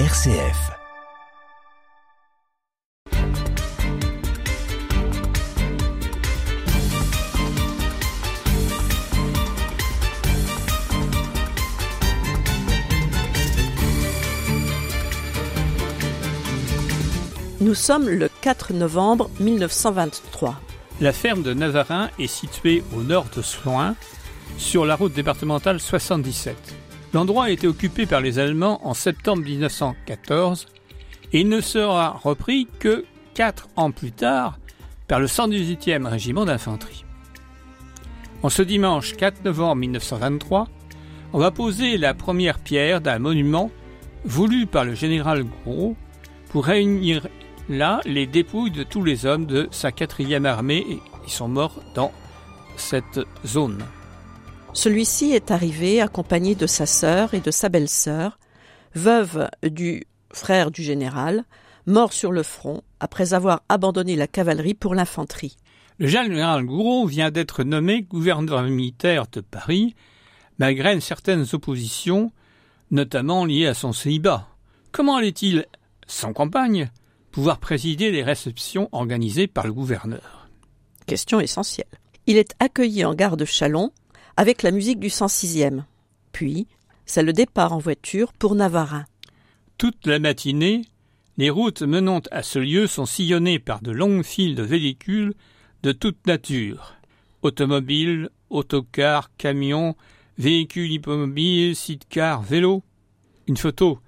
RCF. Nous sommes le 4 novembre 1923. La ferme de Nazarin est située au nord de Soins, sur la route départementale 77. L'endroit a été occupé par les Allemands en septembre 1914 et il ne sera repris que quatre ans plus tard par le 118e régiment d'infanterie. En ce dimanche 4 novembre 1923, on va poser la première pierre d'un monument voulu par le général Gros pour réunir là les dépouilles de tous les hommes de sa quatrième armée qui sont morts dans cette zone. Celui-ci est arrivé accompagné de sa sœur et de sa belle-sœur, veuve du frère du général, mort sur le front après avoir abandonné la cavalerie pour l'infanterie. Le général Gouraud vient d'être nommé gouverneur militaire de Paris, malgré certaines oppositions, notamment liées à son célibat. Comment allait-il, sans campagne, pouvoir présider les réceptions organisées par le gouverneur? Question essentielle. Il est accueilli en gare de Chalon avec la musique du 106e. Puis, c'est le départ en voiture pour Navarin. Toute la matinée, les routes menant à ce lieu sont sillonnées par de longues files de véhicules de toute nature. Automobiles, autocars, camions, véhicules hippomobiles, site-cars, vélos. Une photo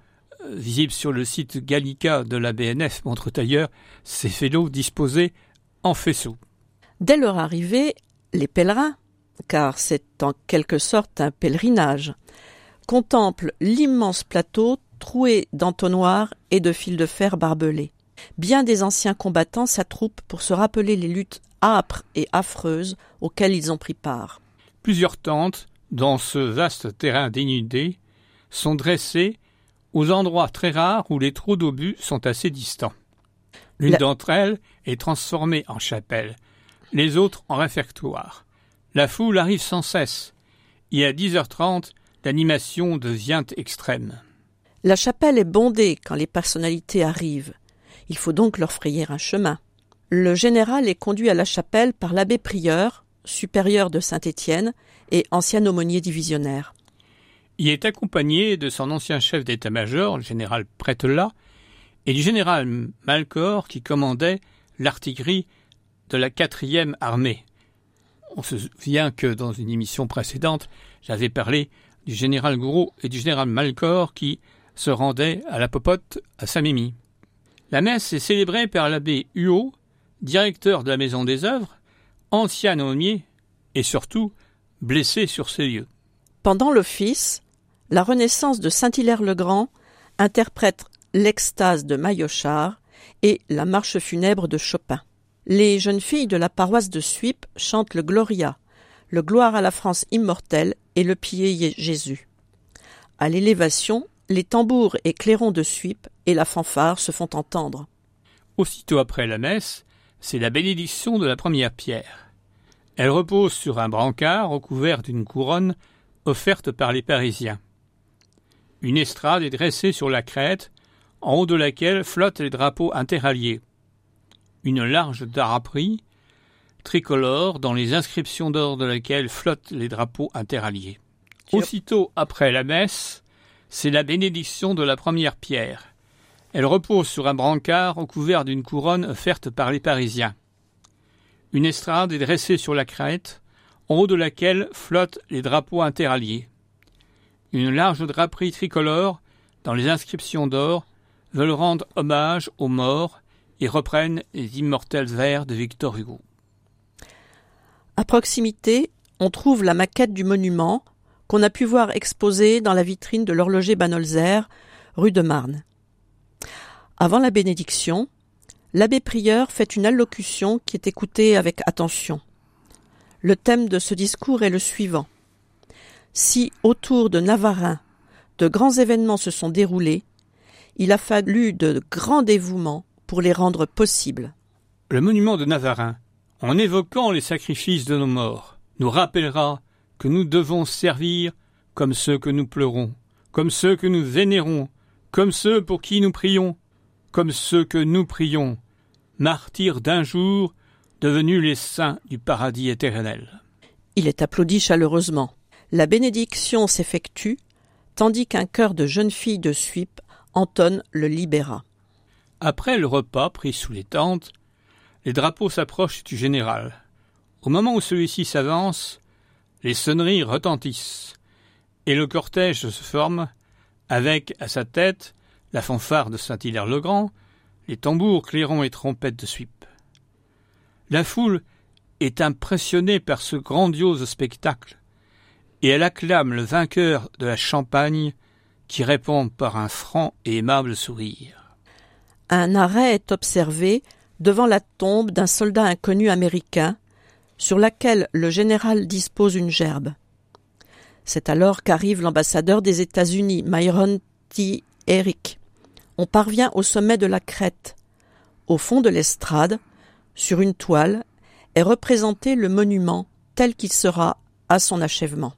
euh, visible sur le site Gallica de la BNF montre d'ailleurs ces vélos disposés en faisceau. Dès leur arrivée, les pèlerins, car c'est en quelque sorte un pèlerinage, contemple l'immense plateau troué d'entonnoirs et de fils de fer barbelés. Bien des anciens combattants s'attroupent pour se rappeler les luttes âpres et affreuses auxquelles ils ont pris part. Plusieurs tentes, dans ce vaste terrain dénudé, sont dressées aux endroits très rares où les trous d'obus sont assez distants. L'une d'entre elles est transformée en chapelle, les autres en réfectoire. La foule arrive sans cesse, et à 10h30, l'animation devient extrême. La chapelle est bondée quand les personnalités arrivent. Il faut donc leur frayer un chemin. Le général est conduit à la chapelle par l'abbé prieur, supérieur de Saint-Étienne et ancien aumônier divisionnaire. Il est accompagné de son ancien chef d'état-major, le général Prételat, et du général Malcor qui commandait l'artillerie de la quatrième armée. On se souvient que dans une émission précédente, j'avais parlé du général Gouraud et du général Malcor qui se rendaient à la popote à Saint-Mimi. La messe est célébrée par l'abbé Huot, directeur de la Maison des œuvres, ancien aumônier et surtout blessé sur ces lieux. Pendant l'office, la Renaissance de Saint-Hilaire-le-Grand interprète l'extase de Maillauchard et la marche funèbre de Chopin. Les jeunes filles de la paroisse de Suip chantent le Gloria, le Gloire à la France immortelle et le Pied Jésus. À l'élévation, les tambours et clairons de Suip et la fanfare se font entendre. Aussitôt après la messe, c'est la bénédiction de la première pierre. Elle repose sur un brancard recouvert d'une couronne offerte par les Parisiens. Une estrade est dressée sur la crête, en haut de laquelle flottent les drapeaux interalliés une large draperie tricolore dans les inscriptions d'or de laquelle flottent les drapeaux interalliés. Aussitôt après la messe, c'est la bénédiction de la première pierre. Elle repose sur un brancard recouvert d'une couronne offerte par les Parisiens. Une estrade est dressée sur la crête, en haut de laquelle flottent les drapeaux interalliés. Une large draperie tricolore, dans les inscriptions d'or, veulent rendre hommage aux morts et reprennent les immortels vers de Victor Hugo. À proximité, on trouve la maquette du monument qu'on a pu voir exposée dans la vitrine de l'horloger Banolzer, rue de Marne. Avant la bénédiction, l'abbé prieur fait une allocution qui est écoutée avec attention. Le thème de ce discours est le suivant. Si autour de Navarin de grands événements se sont déroulés, il a fallu de grands dévouements pour les rendre possibles. Le monument de Navarin, en évoquant les sacrifices de nos morts, nous rappellera que nous devons servir comme ceux que nous pleurons, comme ceux que nous vénérons, comme ceux pour qui nous prions, comme ceux que nous prions, martyrs d'un jour, devenus les saints du paradis éternel. Il est applaudi chaleureusement. La bénédiction s'effectue, tandis qu'un chœur de jeunes filles de Suippes entonne le libéra. Après le repas pris sous les tentes, les drapeaux s'approchent du général. Au moment où celui-ci s'avance, les sonneries retentissent, et le cortège se forme, avec à sa tête la fanfare de Saint-Hilaire-le-Grand, les tambours, clairons et trompettes de Suippes. La foule est impressionnée par ce grandiose spectacle, et elle acclame le vainqueur de la Champagne qui répond par un franc et aimable sourire. Un arrêt est observé devant la tombe d'un soldat inconnu américain, sur laquelle le général dispose une gerbe. C'est alors qu'arrive l'ambassadeur des États-Unis, Myron T. Eric. On parvient au sommet de la crête. Au fond de l'estrade, sur une toile, est représenté le monument tel qu'il sera à son achèvement.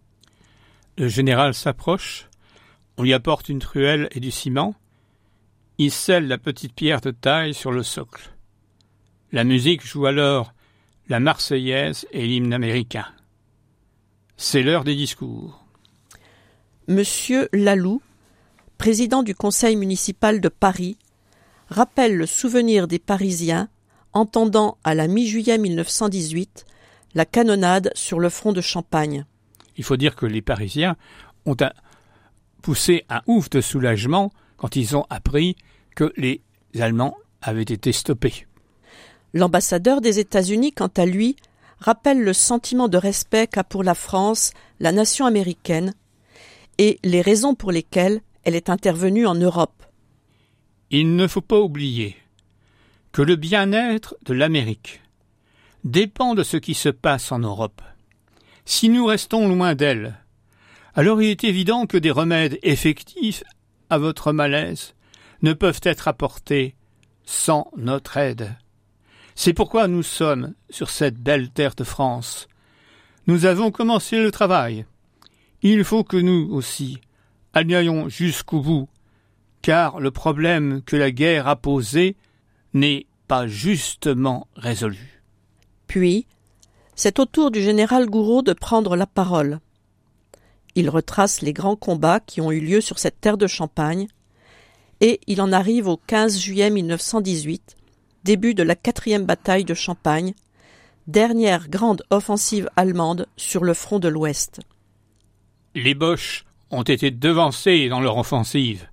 Le général s'approche, on lui apporte une truelle et du ciment, il scelle la petite pierre de taille sur le socle. La musique joue alors la Marseillaise et l'hymne américain. C'est l'heure des discours. Monsieur Laloux, président du conseil municipal de Paris, rappelle le souvenir des Parisiens entendant à la mi-juillet 1918 la canonnade sur le front de Champagne. Il faut dire que les Parisiens ont poussé un ouf de soulagement quand ils ont appris que les Allemands avaient été stoppés. L'ambassadeur des États-Unis, quant à lui, rappelle le sentiment de respect qu'a pour la France la nation américaine et les raisons pour lesquelles elle est intervenue en Europe. Il ne faut pas oublier que le bien-être de l'Amérique dépend de ce qui se passe en Europe. Si nous restons loin d'elle, alors il est évident que des remèdes effectifs à votre malaise ne peuvent être apportés sans notre aide. C'est pourquoi nous sommes sur cette belle terre de France. Nous avons commencé le travail. Il faut que nous aussi allions jusqu'au bout, car le problème que la guerre a posé n'est pas justement résolu. Puis, c'est au tour du général Gouraud de prendre la parole. Il retrace les grands combats qui ont eu lieu sur cette terre de Champagne, et il en arrive au 15 juillet 1918, début de la quatrième bataille de Champagne, dernière grande offensive allemande sur le front de l'Ouest. Les Boches ont été devancés dans leur offensive,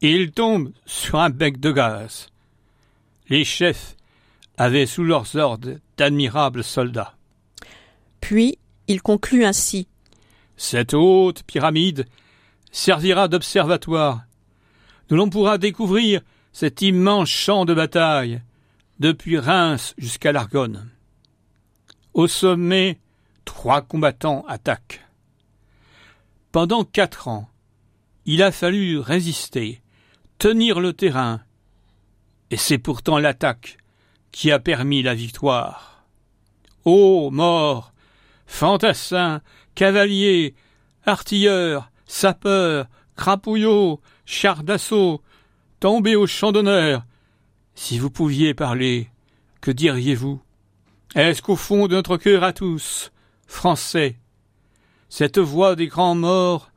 et ils tombent sur un bec de gaz. Les chefs avaient sous leurs ordres d'admirables soldats. Puis il conclut ainsi. Cette haute pyramide servira d'observatoire. Nous l'on pourra découvrir cet immense champ de bataille, depuis Reims jusqu'à l'Argonne. Au sommet, trois combattants attaquent. Pendant quatre ans, il a fallu résister, tenir le terrain, et c'est pourtant l'attaque qui a permis la victoire. Ô morts, fantassins, cavaliers, artilleurs, sapeurs, crapouillots, chars d'assaut, tombés au champ d'honneur, si vous pouviez parler, que diriez-vous? Est-ce qu'au fond de notre cœur à tous, Français, cette voix des grands morts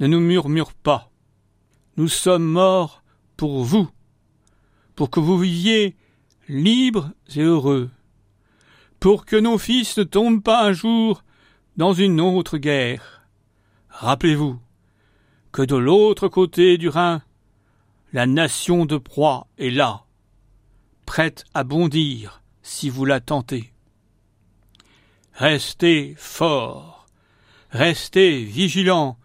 ne nous murmure pas? Nous sommes morts pour vous, pour que vous viviez libres et heureux, pour que nos fils ne tombent pas un jour dans une autre guerre. Rappelez-vous que de l'autre côté du Rhin, la nation de proie est là, prête à bondir si vous la tentez. Restez forts, restez vigilants,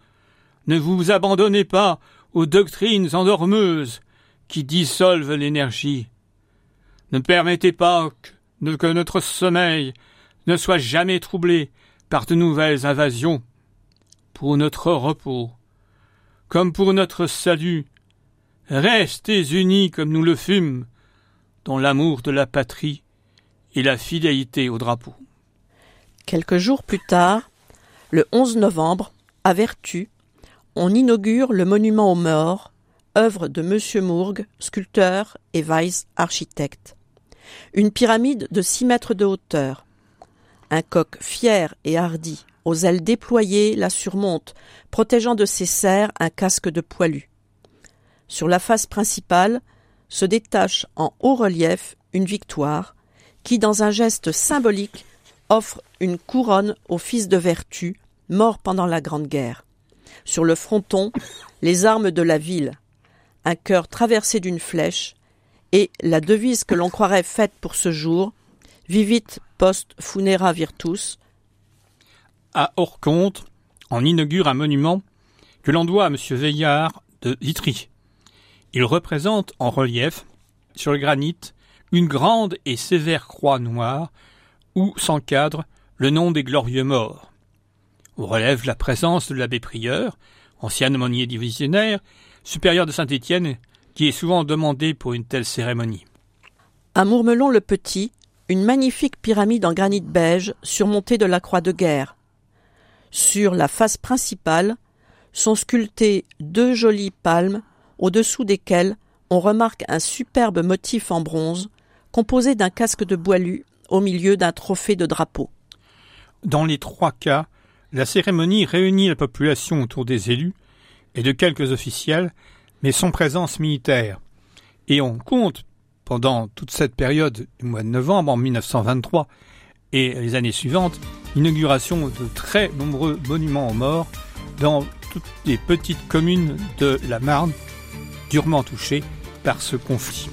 ne vous abandonnez pas aux doctrines endormeuses qui dissolvent l'énergie. Ne permettez pas que, que notre sommeil ne soit jamais troublé par de nouvelles invasions. Pour notre repos, comme pour notre salut, restez unis comme nous le fûmes, dans l'amour de la patrie et la fidélité au drapeau. Quelques jours plus tard, le 11 novembre, à Vertu, on inaugure le monument aux morts œuvre de M. Mourgue, sculpteur, et Weiss, architecte. Une pyramide de six mètres de hauteur. Un coq fier et hardi, aux ailes déployées, la surmonte, protégeant de ses serres un casque de poilu. Sur la face principale se détache en haut relief une victoire, qui, dans un geste symbolique, offre une couronne au fils de Vertu, mort pendant la Grande Guerre. Sur le fronton, les armes de la ville, un cœur traversé d'une flèche, et la devise que l'on croirait faite pour ce jour, Vivit post funera virtus. À Orconte, on inaugure un monument que l'on doit à M. Veillard de Vitry. Il représente en relief, sur le granit, une grande et sévère croix noire où s'encadre le nom des glorieux morts. On relève la présence de l'abbé prieur, ancien aumônier divisionnaire, supérieur de Saint-Étienne, qui est souvent demandé pour une telle cérémonie. À Mourmelon-le-Petit, une magnifique pyramide en granit beige surmontée de la croix de guerre. Sur la face principale sont sculptées deux jolies palmes, au-dessous desquelles on remarque un superbe motif en bronze, composé d'un casque de boilu au milieu d'un trophée de drapeau. Dans les trois cas, la cérémonie réunit la population autour des élus et de quelques officiels, mais sans présence militaire. Et on compte, pendant toute cette période du mois de novembre en 1923 et les années suivantes, l'inauguration de très nombreux monuments aux morts dans toutes les petites communes de la Marne durement touchées par ce conflit.